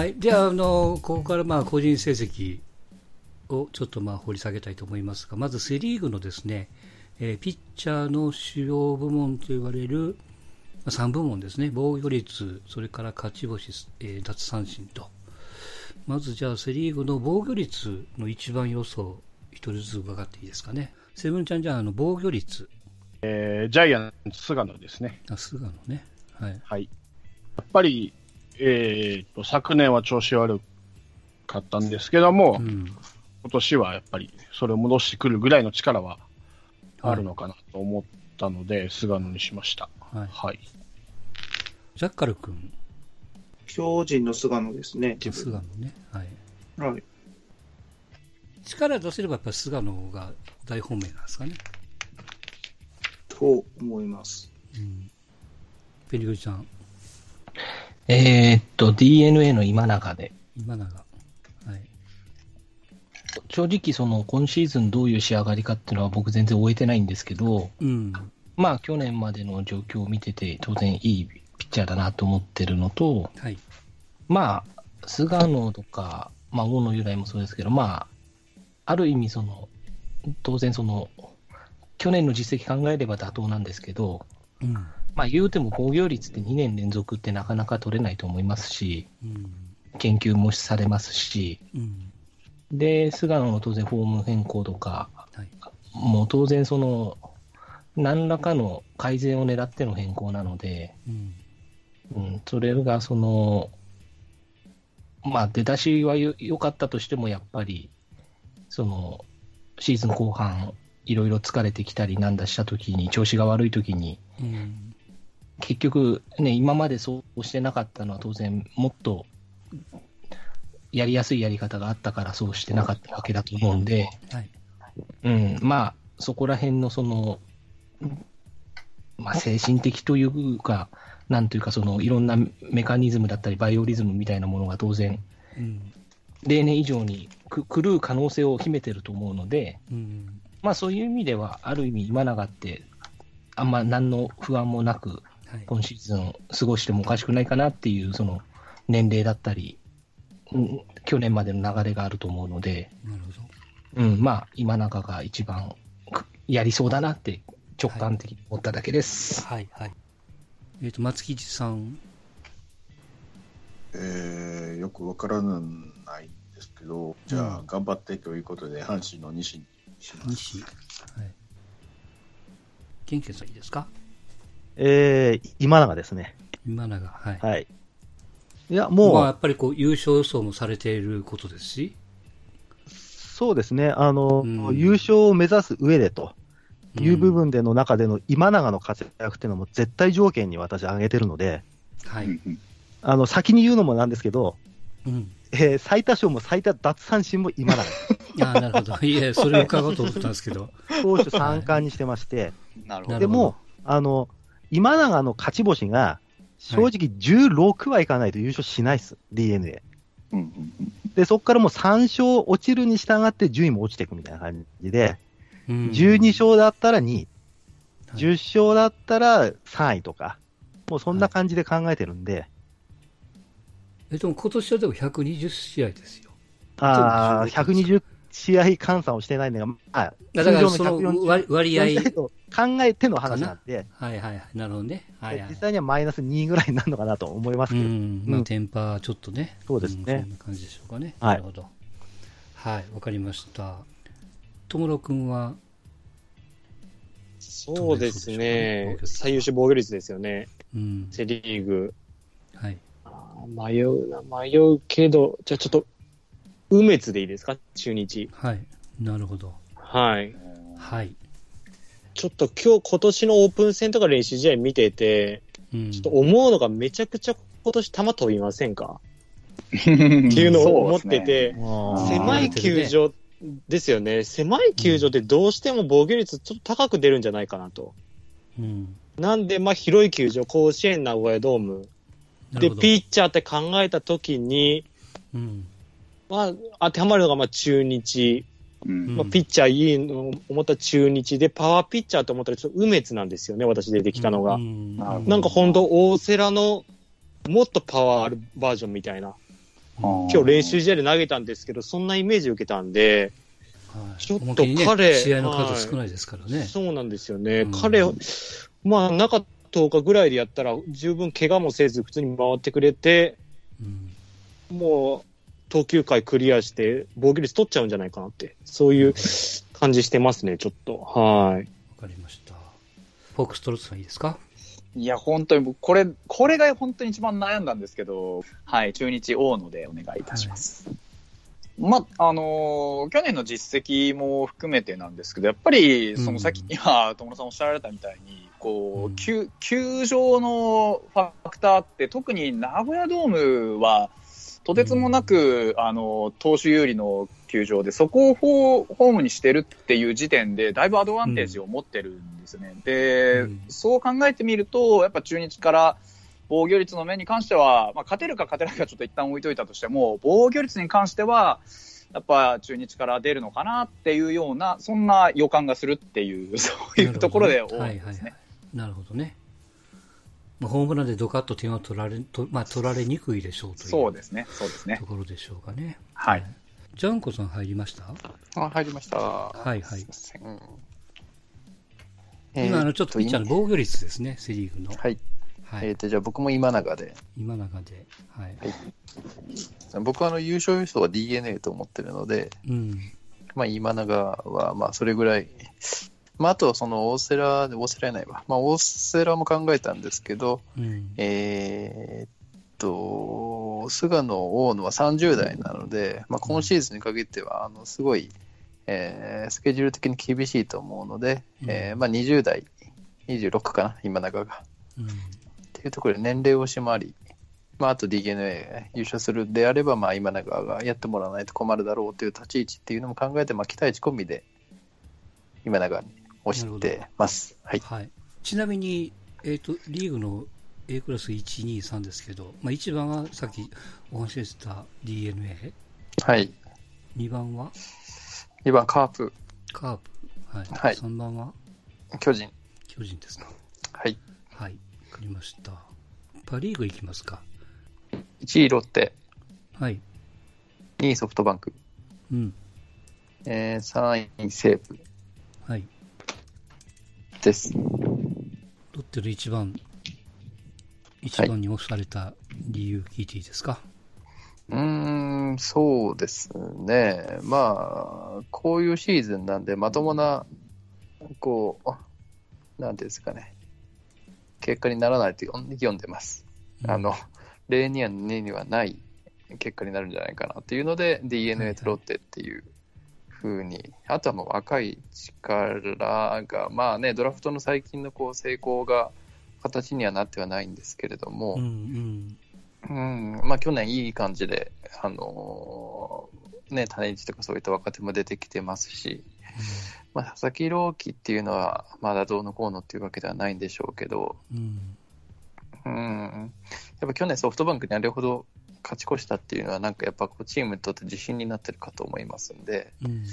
はい。では、あの、ここからまあ、個人成績をちょっとまあ、掘り下げたいと思いますが、まずセリーグのですね、えーピッチャーの主要部門と言われる、まあ、3部門ですね。防御率、それから勝ち星、えー奪三振と。まずじゃあ、セリーグの防御率の一番予想、一人ずつ伺っていいですかね。セブンちゃんじゃあ、あの、防御率。えージャイアンツ、菅野ですね。あ、菅野ね。はい。はい。やっぱり、えーと、昨年は調子悪かったんですけども、うん。今年はやっぱりそれを戻してくるぐらいの力はあるのかなと思ったので、菅野にしました。はい。はい。ジャッカル君、巨人の菅野ですね。自菅野ね。はい。分はい。力出せればやっぱり菅野が大本命なんですかね。と思います。うん。ペリグリちゃん、えーっと、DNA の今永で、今永。はい。正直その今シーズンどういう仕上がりかっていうのは僕全然終えてないんですけど、うん。まあ去年までの状況を見てて当然いいピッチャーだなと思ってるのと、はい。まあ、菅野とか、まあ大野由来もそうですけど、まあ、ある意味その、当然その、去年の実績考えれば妥当なんですけど、うん。まあ言うても防御率って2年連続ってなかなか取れないと思いますし、うん。研究もされますし、うん。で、菅野の当然フォーム変更とか、はい。もう当然その、何らかの改善を狙っての変更なので、うん。うん、それがその、まあ出だしは良かったとしても、やっぱり、その、シーズン後半、いろいろ疲れてきたりなんだしたときに、調子が悪いときに、うん。結局ね、今までそうしてなかったのは当然もっとやりやすいやり方があったからそうしてなかったわけだと思うんで、はい。うん、まあ、そこら辺のその、まあ、精神的というか、なんというか、そのいろんなメカニズムだったり、バイオリズムみたいなものが当然、うん。例年以上にく狂う可能性を秘めてると思うので、うん。まあ、そういう意味では、ある意味、今永って、あんま何の不安もなく、はい。今シーズン過ごしてもおかしくないかなっていう、その年齢だったり、うん去年までの流れがあると思うので、なるほど。うん、まあ、今永が一番くやりそうだなって直感的に思っただけです。はい。はい。えっ、と、松吉さん。えーよくわからないんですけど、じゃあ、頑張ってということで、阪神の西にします。西。はい。ケンケンさんいいですか？えー、今永ですね。今永。はい。はい。いや、もう、まあ、やっぱりこう、優勝予想もされていることですし。そうですね、あの、うん優勝を目指す上でという部分での中での今永の活躍っていうのも絶対条件に私挙げてるので、はい。あの、先に言うのもなんですけど、うん。えー最多勝も最多奪三振も今永。ああ、なるほど。いえ、それを伺おうと思ったんですけど。投手三冠にしてまして、なるほど。なるほどでも、あの、今永の勝ち星が、正直16はいかないと優勝しないです、DNA。うんうんうん。で、そこからもう3勝落ちるに従って順位も落ちていくみたいな感じで、うん。12勝だったら2位、はい。10勝だったら3位とか、もうそんな感じで考えてるんで、え、でも今年はでも120試合ですよ。ああ、そうです120試合換算をしてないのが、まあ、だから通常のその割割合考えての話なんで、はいはいはい。なるほどね。はいはい実。際にはマイナス2ぐらいになるのかなと思いますうけど、ん。まあ、うんテンパーちょっとね。そうですねんそんな感じでしょうかね。はいなるほど。はい、わかりました。友野くんは、そうですね最優秀防御率ですよね。うん。セリーグ。はい。迷うな、迷うけど、じゃあちょっと、梅津でいいですか？中日。はい。なるほど。はい。はい。ちょっと今日、今年のオープン戦とか練習試合見てて、うん。ちょっと思うのがめちゃくちゃ今年球飛びませんか？っていうのを思ってて、あ狭い球場ですよね。狭い球場ってどうしても防御率ちょっと高く出るんじゃないかなと。うん。なんで、まあ広い球場、甲子園名古屋ドーム。で。ピッチャーって考えたときに、うん。まあ、当てはまるのが、まあ、中日。うんまあ、ピッチャーいいの思った中日で、パワーピッチャーと思ったら、ちょっと梅津なんですよね、私出てきたのが。うんなんか本当、大瀬良の、もっとパワーあるバージョンみたいな。今日練習試合で投げたんですけど、そんなイメージを受けたんで、はいちょっと本当にね彼試合の数少ないですからね。そうなんですよね。うん彼、まあ、中10日ぐらいでやったら、十分怪我もせず、普通に回ってくれて、うんもう、投球回クリアして、防御率取っちゃうんじゃないかなって、そういう感じしてますね、ちょっと。はい。わかりました。フォックストロットさんいいですか？いや、本当に僕、これ、これが本当に一番悩んだんですけど、はい、中日大野でお願いいたします。ま、あのー去年の実績も含めてなんですけど、やっぱり、そのさっき、うん今、友野さんおっしゃられたみたいに、こうんう、球、球場のファクターって、特に名古屋ドームは、とてつもなく、あの、投手有利の球場で、そこをホームにしてるっていう時点で、だいぶアドバンテージを持ってるんですね。で、うんそう考えてみると、やっぱ中日から防御率の面に関しては、まあ、勝てるか勝てないかちょっと一旦置いといたとしても、防御率に関しては、やっぱ中日から出るのかなっていうような、そんな予感がするっていう、そういうところで多いですね。なるほどね。まあ、ホームランでドカッと点は取られ、とまあ、取られにくいでしょうというそうですね、そうですねと。ころでしょうかね。はい。ジャンコさん入りました？あ入りました。はいはいすいません今、あの、ちょっとピッチャーの今防御率ですね、セリーグの。はい。はい。えっ、と、じゃあ僕も今永で。今中で。はい。僕はあの優勝予想は DNA と思ってるので、うん。まあ今永はまあそれぐらい。まああとはその大瀬良、大瀬良やないわ。まあ大瀬良も考えたんですけど、うん。えーっと、菅野、大野は30代なので、まあ、今シーズンに限っては、あのすごい、えースケジュール的に厳しいと思うので、うんえーまあ、20代、26かな、今永が。うん。っていうところで年齢をし回り、まあ、あと DNA 優勝するであれば、まあ、今永がやってもらわないと困るだろうという立ち位置っていうのも考えて、まあ、期待値込みで今永に押してます。はい。はい。ちなみに、えっ、と、リーグの A クラス1、2、3ですけど、まあ、1番はさっきお話しした DNA、はい。2番は？2番、カープ、カープ、はい。はい3番は？巨人。巨人ですか。はい。はい。わかりました。パ・リーグいきますか？1位ロッテ、はい。2位ソフトバンク、うん。えー、3位西武はい。です。ロッテの1番、1番に押された理由聞いていいですか？うーん、そうですね。まあ、こういうシーズンなんで、まともな、こう、なんていうんですかね、結果にならないと読んでます。あの、例には2にはない結果になるんじゃないかなっていうので、DNA とロッテっていう風に、あとはもう若い力が、まあね、ドラフトの最近のこう成功が形にはなってはないんですけれども、うんうん。うん、まあ去年いい感じで、あのーね、種市とかそういった若手も出てきてますし、まあ、佐々木朗希っていうのは、まだどうのこうのっていうわけではないんでしょうけど、うん。うん、やっぱ去年ソフトバンクにあれほど勝ち越したっていうのは、なんかやっぱこうチームにとって自信になってるかと思いますんで、うん。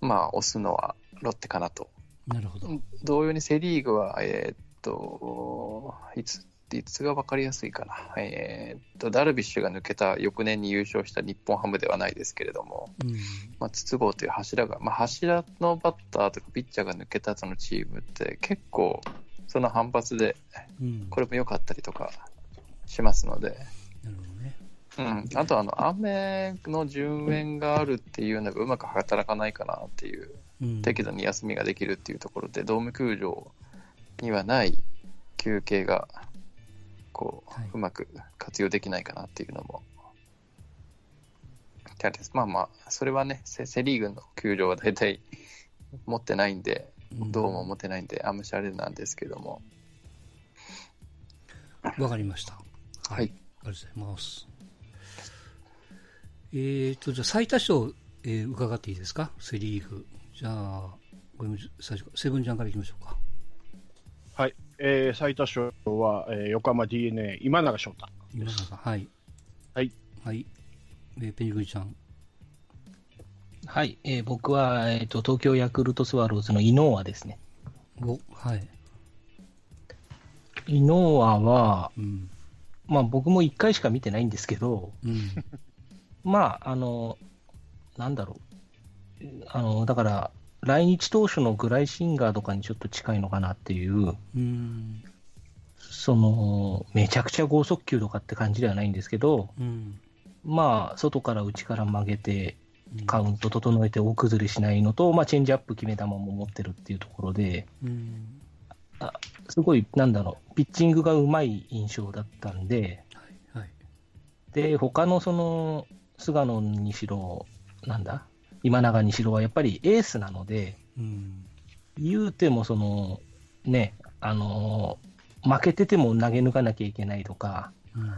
まあ押すのはロッテかなと。なるほど。同様にセ・リーグは、えーっと、いつ、いつが分かりやすいかな。えーっと、ダルビッシュが抜けた翌年に優勝した日本ハムではないですけれども、うん。まあ、筒香という柱が、まあ、柱のバッターとかピッチャーが抜けた後のチームって結構、その反発で、うん。これも良かったりとかしますので、なるほどね。うん、あとあの、雨の順延があるっていうのがうまく働かないかなっていう、うん。適度に休みができるっていうところで、ドーム球場にはない休憩が、こう、はいうまく活用できないかなっていうのも。まあまあ、それはね、セセ・リーグの球場は大体持ってないんで、うんどうも持ってないんで、あんましあれなんですけども。わかりました。はい。ありがとうございます。えーと、じゃあ最多勝、えー伺っていいですか？セリーグ。じゃあ、これも最初か、セブンジャンからいきましょうか。はい。えー、最多勝は、えー横浜 DNA、今永翔太。今永、はい。はい。はい。えーペニグリちゃん。はい、えー僕は、えーと東京ヤクルトスワローズのイノーアですね。お、はい。イノーアは、うん。まあ僕も1回しか見てないんですけど、うん。まあ、あの、なんだろう。あの、だから、来日当初のグライシンガーとかにちょっと近いのかなっていう、うん。その、めちゃくちゃ剛速球とかって感じではないんですけど、うん。まあ、外から内から曲げて、うんカウント整えて大崩れしないのと、まあ、チェンジアップ決め球も持ってるっていうところで、うん。すごい、なんだろう、ピッチングがうまい印象だったんで、はい。はい。で、他のその、菅野にしろ、なんだ、今永にしろはやっぱりエースなので、うん。言うても、その、ね、あの負けてても投げ抜かなきゃいけないとか、うん。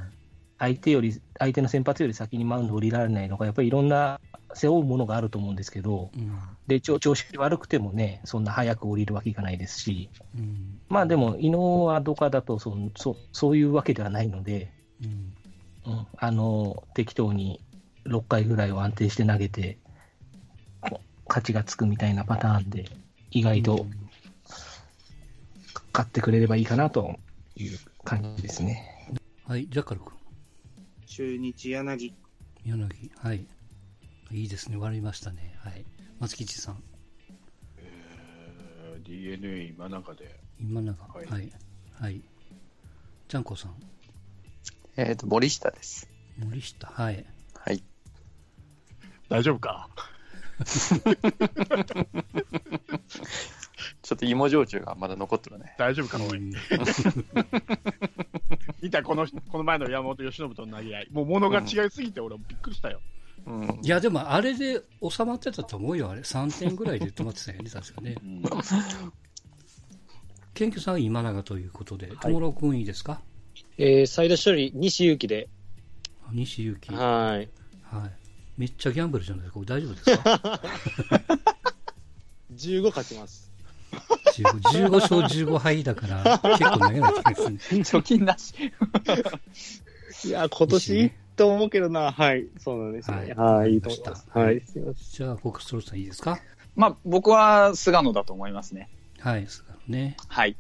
相手より、相手の先発より先にマウンド降りられないとか、やっぱりいろんな背負うものがあると思うんですけど、うん。で、調調子悪くてもね、そんな早く降りるわけいかないですし、うん。まあでも、伊能はどかだとそそ、そういうわけではないので、うん。うん、あの、適当に6回ぐらいを安定して投げて、勝ちがつくみたいなパターンで、意外と勝ってくれればいいかなという感じですね。はい。ジャッカル君。中日柳。柳。はい。いいですね。割りましたね。はい。松吉さん。えー DNA 今中で。今永。ははいい。はい。ちゃんこさん。えっ、と、森下です。森下。はい。はい。大丈夫か？ちょっと芋焼酎がまだ残ってるね。大丈夫か？おい。うん 見たこの、この前の山本由伸との投げ合い。もう物が違いすぎて俺びっくりしたよ。うん。いや、でもあれで収まってたと思うよ、あれ。3点ぐらいで止まってたよね、確かね。謙虚さんは今永ということで、友郎君いいですか？えー、サイド処理、西勇輝で。西勇輝。はい。はい。めっちゃギャンブルじゃないですか。これ大丈夫ですか？15勝ちます。15 ?15 勝15敗だから、結構投げないといけないですね。貯金なし。いや、今年いいと思うけどな。はい。そうなんですね。ははいい。いいと思います。はい。すいません。じゃあ、フォックストローさんいいですか？まあ、僕は菅野だと思いますね。はい、菅野ね。はい。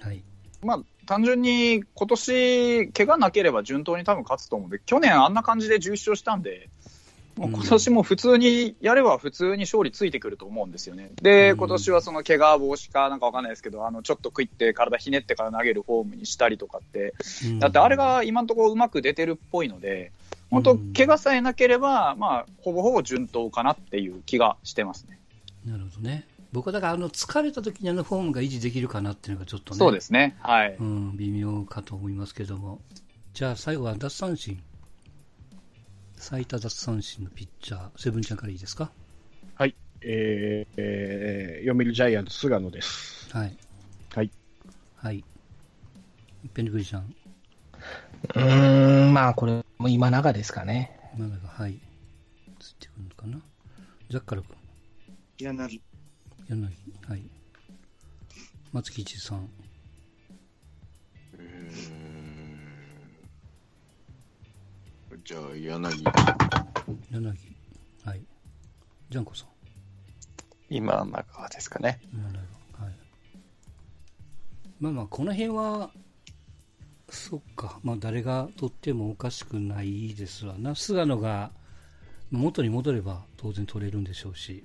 はい。まあ、単純に今年、怪我なければ順当に多分勝つと思うんで、去年あんな感じで11勝したんで、もう今年も普通にやれば普通に勝利ついてくると思うんですよね。で、うん今年はその怪我防止かなんかわかんないですけど、あの、ちょっと食いって体ひねってから投げるフォームにしたりとかって、うんだってあれが今のところうまく出てるっぽいので、本当うん怪我さえなければ、まあ、ほぼほぼ順当かなっていう気がしてますね。なるほどね。僕はだから、あの、疲れた時にあのフォームが維持できるかなっていうのがちょっとね。そうですね。はい。うん、微妙かと思いますけども。じゃあ、最後は奪三振。最多奪三振のピッチャー、セブンちゃんからいいですか？はい。えー、えー、読売ジャイアンツ菅野です。はい。はい。はい。ペニクリちゃん、うーん、まあこれも今永ですかね。今永、はい。ついてくるのかな？ジャッカル君、柳。柳、はい。松吉さん、じゃあ、柳。柳、はい。ジャンコさん、今永ですかね。今永、はい。まあまあ、この辺は、そっか、まあ誰が取ってもおかしくないですわな。菅野がまあ元に戻れば当然取れるんでしょうし。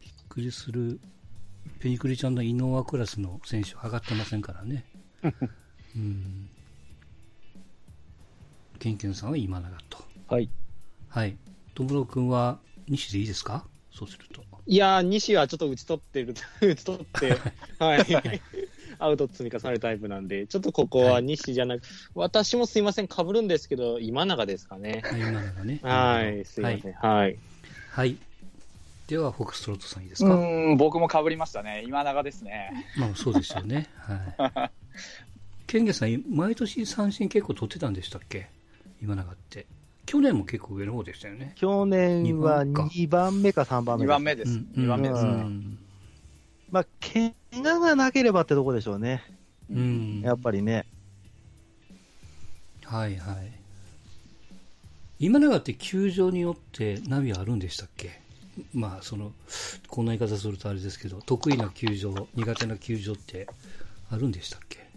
びっくりする、ペニクリちゃんのイノワクラスの選手上がってませんからね。うん。ケンケンさんは今永と。はい。はい。トムロ君は西でいいですか？そうすると。いやー、西はちょっと打ち取ってる、打ち取って、はい。アウト積み重ねるタイプなんで、ちょっとここは西じゃなく、私もすいません、被るんですけど、今永ですかね。はい、今永ね。はい、すいません。はい。はい。では、フォックストロットさんいいですうか、ーん、僕も被りましたね。今永ですね。まあ、そうですよね。はい。ケンゲさん、毎年三振結構取ってたんでしたっけ？今永って。去年も結構上の方でしたよね。去年は二番か2番目か3番目2です番目です。うん2番目ですね。うん。まあ、怪我がなければってとこでしょうね。うん。やっぱりね。はいはい。今永って球場によってナビあるんでしたっけ？まあ、その、こんな言い方するとあれですけど、得意な球場、苦手な球場ってあるんでしたっけ？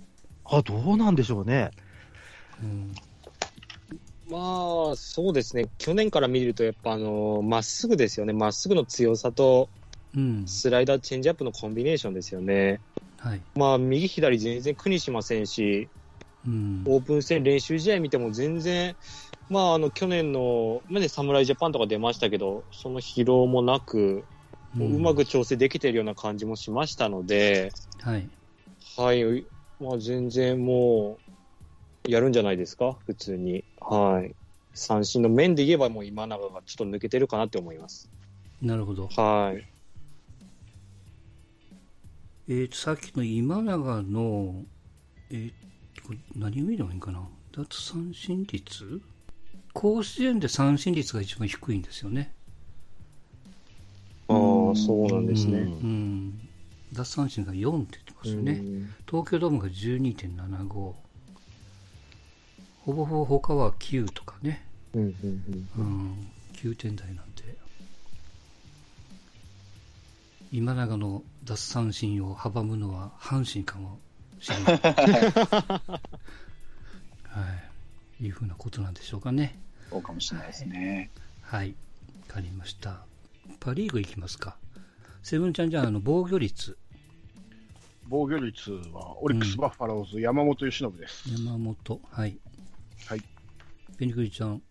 あ、どうなんでしょうね。うん。まあ、そうですね。去年から見ると、やっぱあの、まっすぐですよね。まっすぐの強さと、うん。スライダー、チェンジアップのコンビネーションですよね。はい。まあ、右左全然苦にしませんし、うん。オープン戦練習試合見ても全然、まあ、あの、去年の、まあね、侍ジャパンとか出ましたけど、その疲労もなく、うまく調整できているような感じもしましたので、はい。はい、まあ、全然もう、やるんじゃないですか、普通に。はい。三振の面で言えば、もう今永がちょっと抜けてるかなって思います。なるほど。はい。えーと、さっきの今永の、えーこれ何を見ればいいんかな？奪三振率？甲子園で三振率が一番低いんですよね。ああ、そうなんですね。うん。奪三振が4って言ってますよね。うん東京ドームが12.75。ほぼほぼ他は9とかね。うんうんうんうん。9点台なんで。今永の奪三振を阻むのは阪神かもしれない。はい。いうふうなことなんでしょうかね。そうかもしれないですね。はい。わかりました。パ・リーグいきますか。セブンちゃんじゃあ、あの、防御率。防御率はオリックス・バファローズ、山本由伸です。山本。はい。はい。ペニクリちゃん。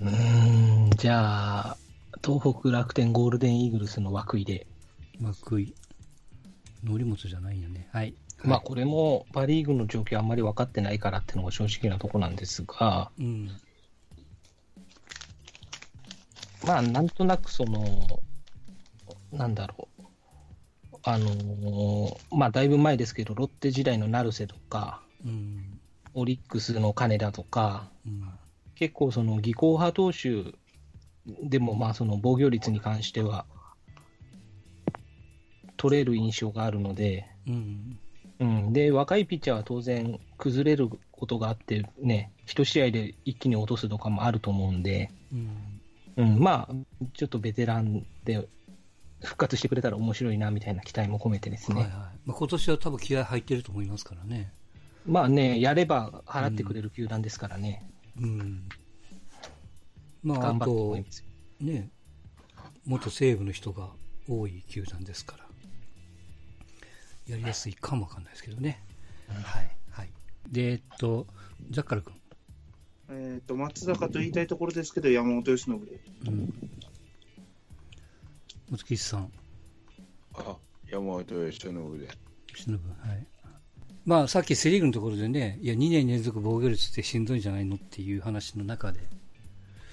うーん、じゃあ、東北楽天ゴールデンイーグルスの涌井で。涌井。乗り物じゃないよね。はい。まあ、これもパ・リーグの状況あんまり分かってないからっていうのが正直なとこなんですが、うん。まあ、なんとなくその、なんだろう。あのーまあ、だいぶ前ですけど、ロッテ時代の成瀬とか、うん。オリックスの金田とか、うん。結構その技巧派投手でもまあその防御率に関しては取れる印象があるので、うん。うん、で若いピッチャーは当然崩れることがあってね、一試合で一気に落とすとかもあると思うんで、うん。うん、まあちょっとベテランで復活してくれたら面白いなみたいな期待も込めてですね、はいはい。まあ、今年は多分気合入ってると思いますからね。まあね、やれば払ってくれる球団ですからね、うん。まあ、あと。ね、元西武の人が多い球団ですから、やりやすいかもわかんないですけどね。はい。はい。で、えっと、ジャッカル君。えっ、と、松坂と言いたいところですけど、山本由伸で。うん。松木さん、あ、山本由伸で。忍はい。まあ、さっきセリーグのところでね、いや、2年連続防御率ってしんどいんじゃないのっていう話の中で、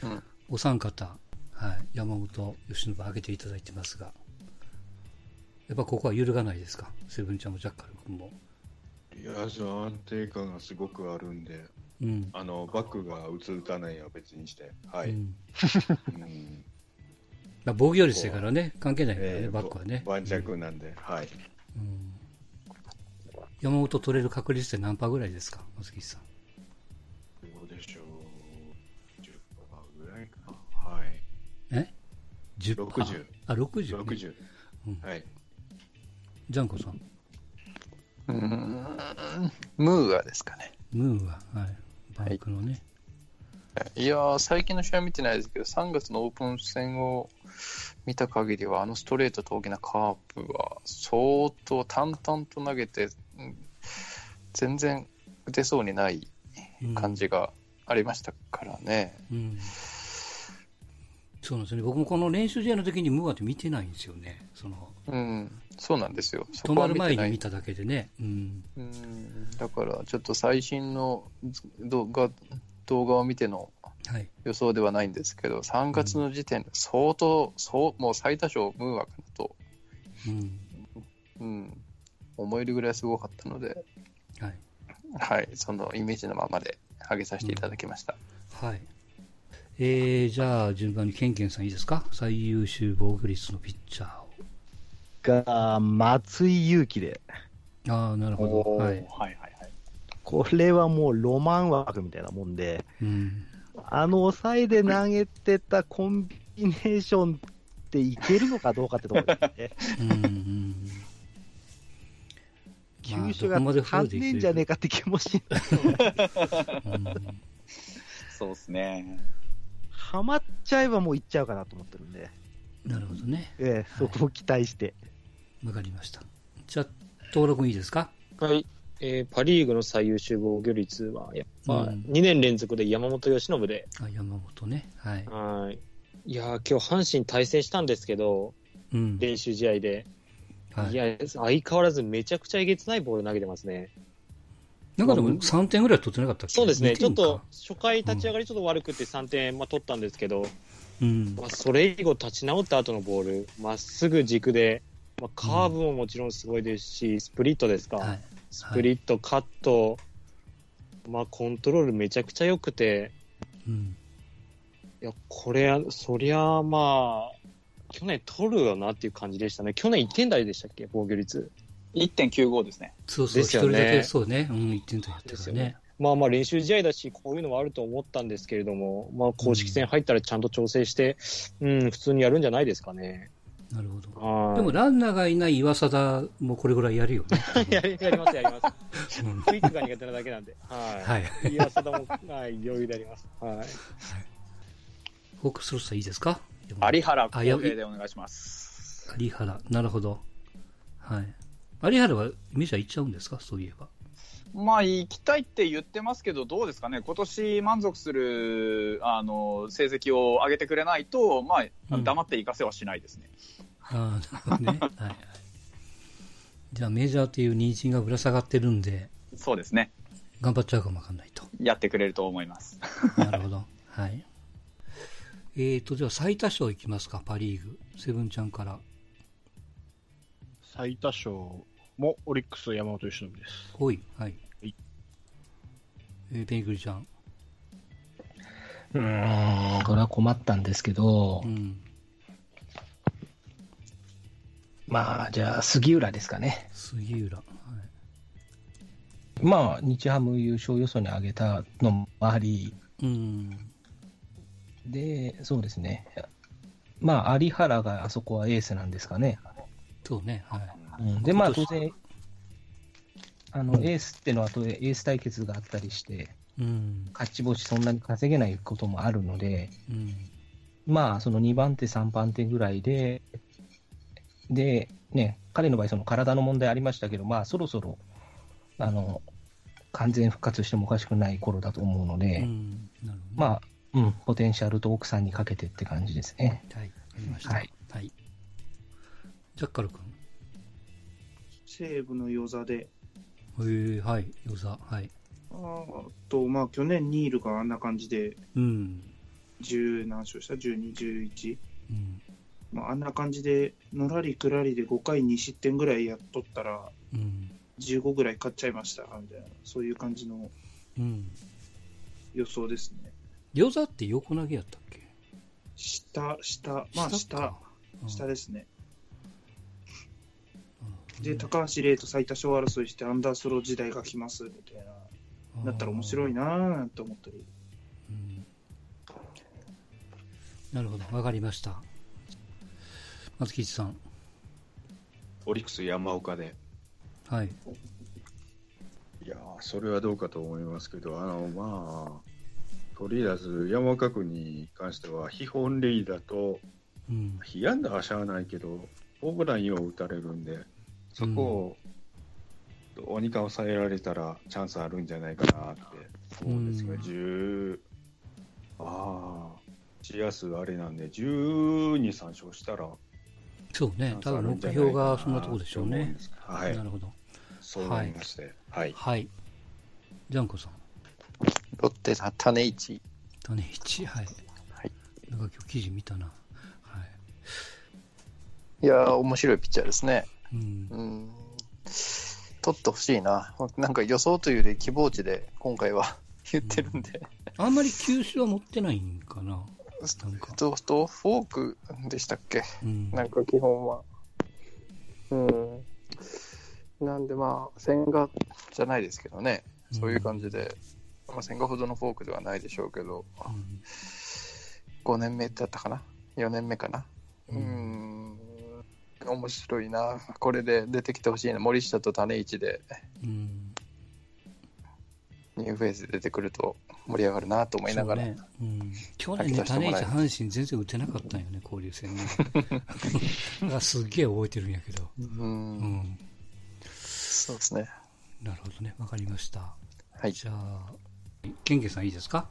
うんお三方、はい、山本由伸挙げていただいてますが、やっぱここは揺るがないですか？セブンちゃんもジャッカル君も。いや、安定感がすごくあるんで、うん。あの、バックが打つ打たないは別にして、はい。ううんん まあ、防御率だからね、関係ないからね、えーバックはね。盤石なんで、はい。うん山本取れる確率って何パーぐらいですか？松木さん。どうでしょう。10%ぐらいかな。はい。え ?10%? 60あ、60、ね。60。うんはい。ジャンコさん。うーん、ムーアですかね。ムーは、はい。バンクのね。いやー、最近の試合見てないですけど、3月のオープン戦を見た限りは、あのストレートと大きなカープは、相当淡々と投げて、うん全然打てそうにない感じがありましたからね。うん。そうなんですよね。僕もこの練習試合の時にムーアって見てないんですよね。その、うん、そうなんですよ。そ止まる前に見ただけでね。うん。うんだから、ちょっと最新の動画動画を見てのはい。予想ではないんですけど、3月の時点で相当、そうもう最多勝、ムーアかなと、うん。うん、思えるぐらいすごかったので、はい。はい、そのイメージのままで上げさせていただきました。はい。えー、じゃあ、順番にケンケンさんいいですか？最優秀防御率のピッチャーを。が、松井裕樹で。ああ、なるほど。はい。はいはいはい。これはもうロマン枠みたいなもんで、うん。あの抑えで投げてたコンビネーションっていけるのかどうかってところですね。うんうん。球種がまあどこまでフル足んじゃねえかって気もしそうですね。ハマっちゃえばもう行っちゃうかなと思ってるんで、なるほどね。ええそこを期待して。わかりました。じゃあ、登録いいですか？はい。えーパ・リーグの最優秀防御率は、やっぱうん2年連続で山本由伸で、あ山本ね。はい。はい。いやー、今日阪神対戦したんですけど、うん。練習試合で。はいい、や、相変わらずめちゃくちゃえげつないボール投げてますね。なんかでも3点ぐらい取ってなかったっけ？そうですね。2点かちょっと、初回立ち上がりちょっと悪くて3点、まあ、取ったんですけど、うん。まあ、それ以後立ち直った後のボール、まっすぐ軸で、まあ、カーブももちろんすごいですし、スプリットですか、はい。スプリット、カット、まあ、コントロールめちゃくちゃ良くて、うん。いや、これ、そりゃ、まあ、去年取るよなっていう感じでしたね。去年1点台でしたっけ、防御率。1.95ですね。そうそう、ですよね一人だけそうね。うん、1点とやってですよたね。まあまあ練習試合だし、こういうのはあると思ったんですけれども、まあ公式戦入ったらちゃんと調整して、うん、普通にやるんじゃないですかね。なるほど。はいでもランナーがいない岩貞もこれぐらいやるよね。やります、やります。うんクイックが苦手なだけなんで。は。はいい。岩貞も、はい、余裕であります。はい。フォークスロスターいいですか？有原あや公平でお願いします。有原。なるほど。はい。有原はメジャー行っちゃうんですか？そういえば。まあ、行きたいって言ってますけど、どうですかね、今年満足するあの成績を上げてくれないと、まあ、うん黙って行かせはしないですね。ああ、なるほどね。はいはい。じゃあメジャーという人参がぶら下がってるんで、そうですね。頑張っちゃうかもわかんないと。やってくれると思います。なるほど。はい。えーと、じゃあ最多勝いきますか、パリーグ。セブンちゃんから。最多勝もオリックス山本由伸です。ほい。はい。はいえー、ペニクリちゃん。うーん、これは困ったんですけどう、ん。まあ、じゃあ、杉浦ですかね。杉浦。はい。まあ、日ハム優勝予想に上げたのもあり、うん。で、そうですね。まあ、有原があそこはエースなんですかね。そうね。はい。うん、で、まあ、当然、あの、エースってのはエース対決があったりして、うん。勝ち星そんなに稼げないこともあるので、うん。まあ、その2番手、3番手ぐらいで、で、ね、彼の場合、その体の問題ありましたけど、まあ、そろそろ、あの、完全復活してもおかしくない頃だと思うので、うん。まあ、うん、ポテンシャルと奥さんにかけてって感じですね。はい。わかりました。はい。はい。ジャッカル君。西武の与座で、えー、はい。与座。はい。あと、まあ、去年ニールがあんな感じで、うん。10何勝した ?12、11? うん。まあ、あんな感じで、のらりくらりで5回2失点ぐらいやっとったら、うん。15ぐらい勝っちゃいました、みたいな、そういう感じのうん。予想ですね。与座って横投げやったっけ？下、下、まあ下か、下ですね。うんで、高橋礼と最多勝争いしてアンダースロー時代が来ます、みたいな。だったら面白いなぁなんて思ったり。うんなるほど、わかりました。松吉さん。オリックス山岡で。はい。いやー、それはどうかと思いますけど、あの、まあ、とりあえず山岡君に関しては、非本塁打と、うん。被安打はしゃあないけど、ホームラン4打たれるんで、そこをどうにか抑えられたらチャンスあるんじゃないかなって思うんですが、うん10、ああ、シア数あれなんで、12、3勝したら、そうね。多分目標がそんなとこでしょうね。はいな。るほど。そう思いまして。はい。はい。ジャンコさん。ロッテの種市。種市。はい。はい。なんか今日記事見たな。はい。いやー、面白いピッチャーですね。うん。うん。取ってほしいな。なんか予想というより希望値で今回は 言ってるんで。あんまり球種は持ってないんかな。なんか。と、と、フォークでしたっけ？うん。なんか基本は。うん。なんでまあ、千賀じゃないですけどね。そういう感じで。まあ、千賀ほどのフォークではないでしょうけど、うん5年目だったかな ?4 年目かな？ううんん。面白いな。これで出てきてほしいな。森下と種市でうん。ニューフェース出てくると盛り上がるなと思いながら。ねうん、去年ね、種市阪神全然打てなかったんよね、交流戦ね。すっげえ覚えてるんやけど。う。うんん。そうですね。なるほどね。わかりました。はい。じゃあ、ケンケンさんいいですか？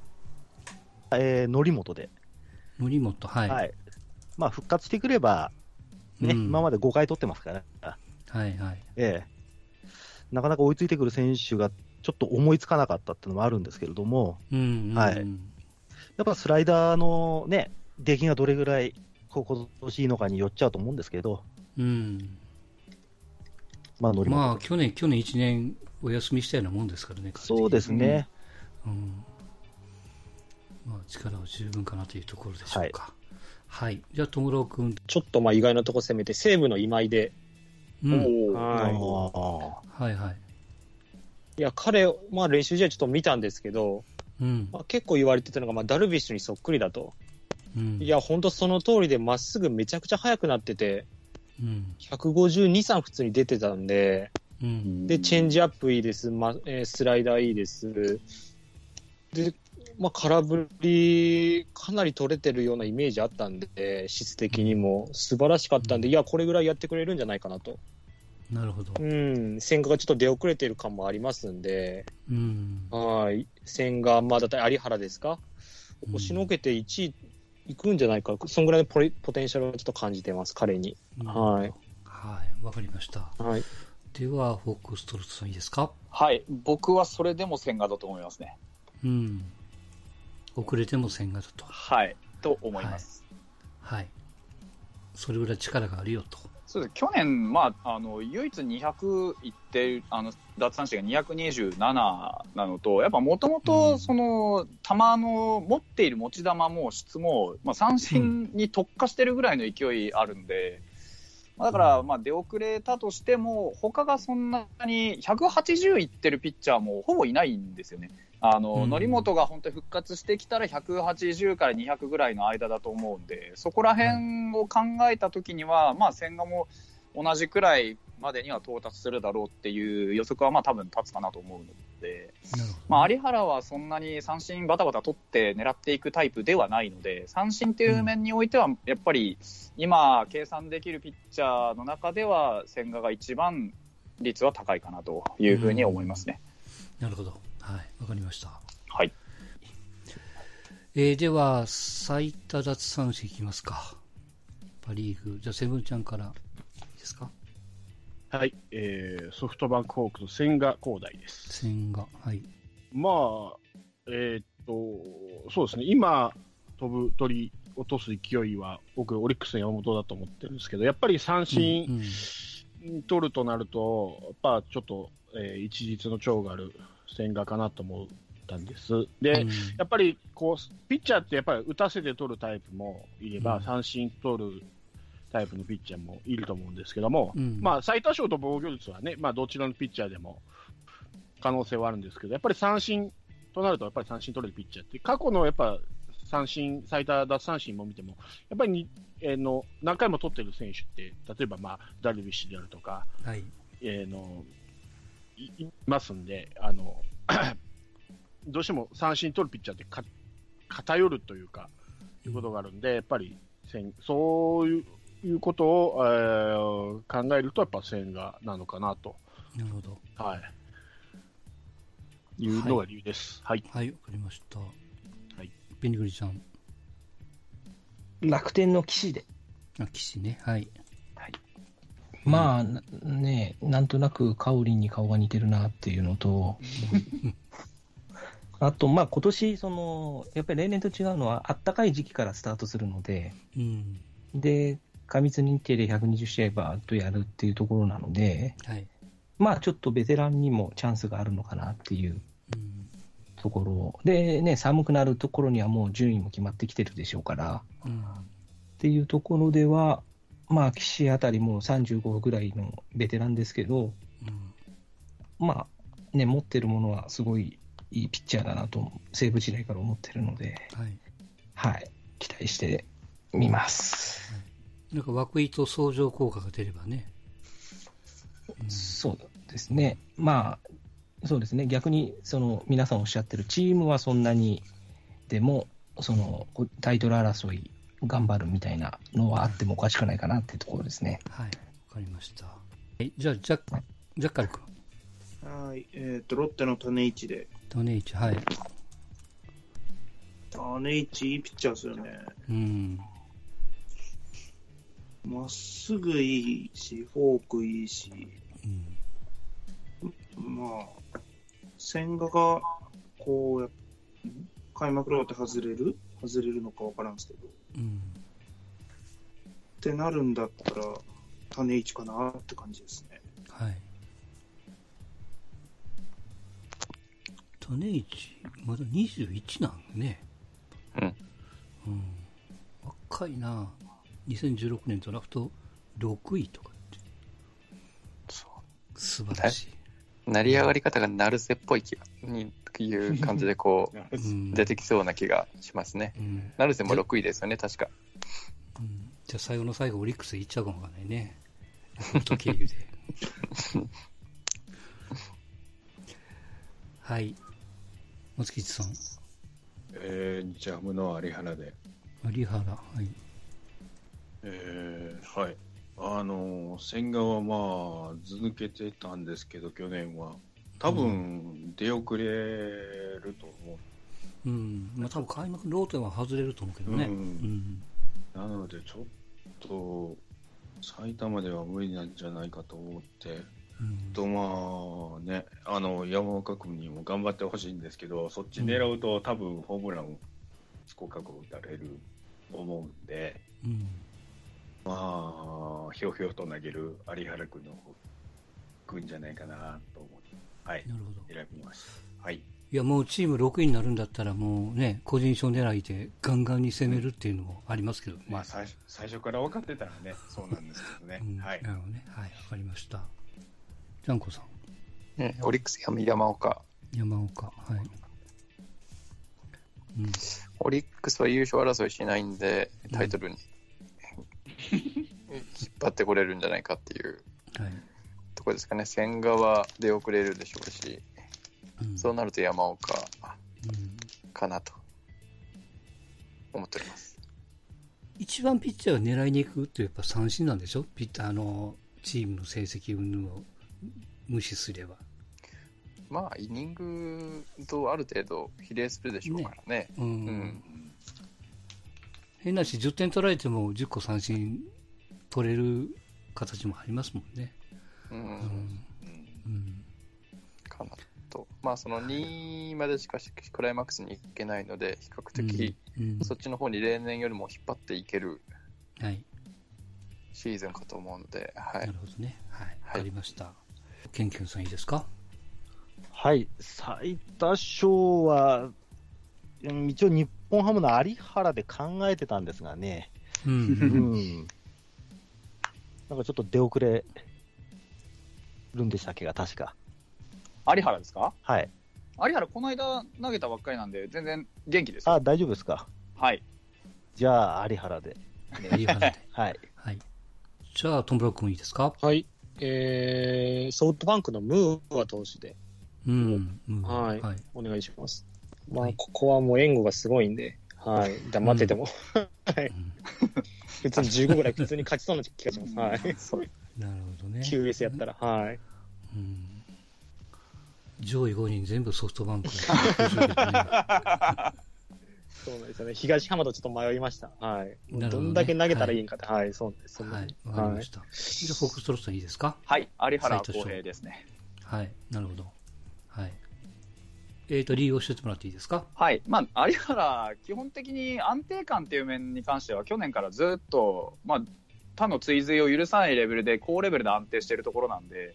えー、則本で。森本、はい。はい。まあ、復活してくれば、ね、うん今まで5回取ってますから、はい、はい。ええなかなか追いついてくる選手がちょっと思いつかなかったっていうのもあるんですけれども、うん、うん。はいやっぱスライダーのね、出来がどれぐらいこ今年いいのかによっちゃうと思うんですけど、うん。まあ、則本まあ、去年、去年1年お休みしたようなもんですからね。そうですね。うん。まあ、力は十分かなというところでしょうか。はい。じゃあ、ともろうくん。ちょっとまあ意外なとこ攻めて、西武の今井で。うん。はあはい、はい。い。いや、彼、まあ練習試合ちょっと見たんですけど、うん。まあ、結構言われてたのが、まあダルビッシュにそっくりだと。うん。いや、本当その通りで、まっすぐめちゃくちゃ速くなってて、うん。152、3普通に出てたんで、うん。で、チェンジアップいいです、まえースライダーいいです。で、まあ、空振り、かなり取れてるようなイメージあったんで、質的にも素晴らしかったんで、いや、これぐらいやってくれるんじゃないかなと。なるほど。うん、千賀がちょっと出遅れてる感もありますんで、うん。はい、千賀、まあ、だって有原ですか、うん押しのけて1位いくんじゃないか、そんぐらいのポリポテンシャルをちょっと感じてます、彼に。はい。はい。わかりました。はい。では、フォックストロットさんいいですか？はい。僕はそれでも千賀だと思いますね。うん。遅れても千賀だと。はい。と思います。はい。それぐらい力があるよと。そうです去年、まあ、あの唯一200いってるあの奪三振が227なのと、やっぱもともうんとその球の持っている持ち球も質も、まあ、三振に特化してるぐらいの勢いあるんで、まあだからまあ出遅れたとしても、他がそんなに180いってるピッチャーもほぼいないんですよね。あの、うん則本が本当に復活してきたら180から200ぐらいの間だと思うんで、そこら辺を考えたときには、まあ千賀も同じくらいまでには到達するだろうっていう予測はまあ多分立つかなと思うので。まあ有原はそんなに三振バタバタ取って狙っていくタイプではないので、三振っていう面においてはやっぱり今計算できるピッチャーの中では千賀が一番率は高いかなというふうに思いますね。なるほど。はい。わかりました。はい。えー、では、最多奪三振いきますか。パリーグ。じゃあ、セブンちゃんからいいですか？はい、えー、ソフトバンクホークス千賀滉大です。千賀。はい。まあ、えーっと、そうですね、今、飛ぶ鳥落とす勢いは、僕、オリックスの山本だと思ってるんですけど、やっぱり三振取るとなると、やっぱちょっと、えー一日の長がある千賀かなと思ったんです。で、うんやっぱりこう、ピッチャーってやっぱり打たせて取るタイプもいれば、うん三振取るタイプのピッチャーもいると思うんですけども、うんまあ、最多勝と防御率はね、まあ、どちらのピッチャーでも可能性はあるんですけど、やっぱり三振となると、やっぱり三振取れるピッチャーって、過去のやっぱ三振、最多奪三振も見ても、やっぱりに、えーの何回も取ってる選手って、例えば、まあ、ダルビッシュであるとか、はい。えーのいいますんで、あの どうしても三振取るピッチャーってか偏るというか、いうことがあるんで、やっぱり千そういういうことを、えー考えると、やっぱ千賀なのかなと、なるほど。はい、いうのが理由です。はい、はい、わかりました。はい。ベニグリちゃん。楽天の騎士で。あ、岸ね。はい。まあ、なね、なんとなくカオリンに顔が似てるなっていうのと、あと、まあ今年、その、やっぱり例年と違うのは、あったかい時期からスタートするので、うん。で、過密日程で120試合バーッとやるっていうところなので、はい。まあちょっとベテランにもチャンスがあるのかなっていううん。ところでね、寒くなるところにはもう順位も決まってきてるでしょうから、うん。っていうところでは、まあ岸あたりも35ぐらいのベテランですけど、うん。まあね、持ってるものはすごいいいピッチャーだなと、西武時代から思ってるので、はい。はい、期待してみます。なんか枠糸相乗効果が出ればね。うんそうですね。まあ、そうですね、逆にその皆さんおっしゃってるチームはそんなにでも、そのこタイトル争い頑張るみたいなのはあってもおかしくないかなっていうところですね。はい、わかりました。はい、じゃあ、ジャッジャッカル君。はい。えっ、と、ロッテの種市で。種市、はい。種市いいピッチャーですよね。うん。まっすぐいいし、フォークいいし、うん。まあ、千賀が、こうやっ、開幕ローテ外れる？外れるのかわからんすけど。うん。ってなるんだったら、種市かなって感じですね。はい。種市、まだ21なんね。うん。うん。若いな。2016年ドラフト6位とかって。そう素晴らしい。成り上がり方が成瀬っぽい気が、にいう感じでこう、うん出てきそうな気がしますね。うん。成瀬も6位ですよね、確か。うんじゃあ最後の最後、オリックス行っちゃうかもわかんないね。経由で。はい。松吉さん。えー、ジャムの有原で。有原。はい。えー、はい。あの、千賀はまあ、ず抜けてたんですけど、去年は。多分、出遅れると思うん。まあ多分開幕ローテは外れると思うけどね。ううん。なので、ちょっと、埼玉では無理なんじゃないかと思って、うん。とまあね、あの山岡君にも頑張ってほしいんですけど、そっち狙うと、多分ホームラン、少かく打たれると思うんで、うん。まあ、ひょうひょうと投げる有原君の方くんじゃないかなと思って、はい、なるほど。選びました。はい。いや、もうチーム6位になるんだったら、もうね、個人賞狙いでガンガンに攻めるっていうのもありますけどね。まあ最初、最初から分かってたらね、そうなんですけどね。うん、はいな。るほどね。はい、わかりました。ジャンコさん、うん、オリックス山山岡。山岡、はい。うん、オリックスは優勝争いしないんで、タイトルに引っ張ってこれるんじゃないかっていうはい。ところですかね。千賀は出遅れるでしょうし、うん、そうなると山岡うんかなと思っております。一番ピッチャーが狙いに行くってやっぱ三振なんでしょ？ピッターのチームの成績云々を無視すれば。まあ、イニングとある程度比例するでしょうからね。うん。うん変なし、10点取られても10個三振取れる形もありますもんね。うんうん。うん。かなと。まあ、その2位までしかしクライマックスに行けないので、比較的、うん、そっちの方に例年よりも引っ張っていけるはい。シーズンかと思うので、はないる。ほどね。はい。わはいかりました。ケンケンさんいいですか？はい、最多勝は、うん一応日本ハムの有原で考えてたんですがね、う。うんん、なんかちょっと出遅れるんでしたっけが、確か。有原ですか？はい。有原、この間投げたばっかりなんで、全然元気ですよ。あ、大丈夫ですか？はい。じゃあ、有原で。有原で。はい。はい。じゃあ、トンブロック君いいですか？はい。えー、ソフトバンクのムーア投手でうん。うんはいはい。お願いします。まあ、はいここはもう援護がすごいんで、はい。黙ってても、はい。う ん普通に15ぐらい普通に勝ちそうな気がします。はい。そうなるほどね。QS やったら、はい。うん上位5人全部ソフトバンクね そうなんですよね。東浜とちょっと迷いました。はい。どねどんだけ投げたらいいんかって、はい、そうなんです。はいに、わかりました。じゃあ、フォックストロットいいですか？はい。有原斉藤翔公平ですね。はい。なるほど。はい。えっ、と、理由を教えてもらっていいですか？はい。まあ、有原、基本的に安定感っていう面に関しては、去年からずっと、まあ、他の追随を許さないレベルで、高レベルで安定しているところなんで、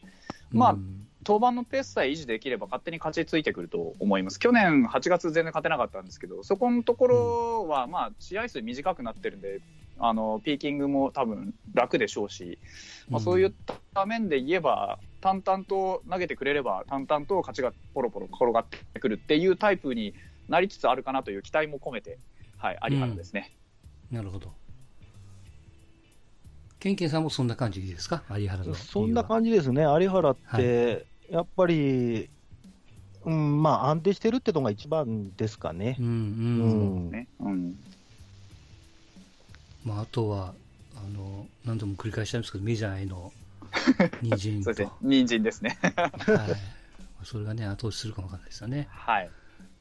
まあうん登板のペースさえ維持できれば勝手に勝ちついてくると思います。去年8月全然勝てなかったんですけど、そこのところは、まあ、試合数短くなってるんで、あの、ピーキングも多分楽でしょうし、まあ、そういった面で言えば、淡々と投げてくれれば、淡々と勝ちがポロポロ転がってくるっていうタイプになりつつあるかなという期待も込めて、はい、有原ですね。なるほど。ケンケンさんもそんな感じですか？有原。そんな感じですね。有原って、やっぱり、うん、まあ安定してるってのが一番ですかねう。んううんん。ね。うん。まあ、あとはあの何度も繰り返しちゃいますけどメジャーへの 人参とそうですね。人参ですね。はい、それがね後押しするかもわかんないですよねはい。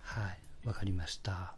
はいわかりました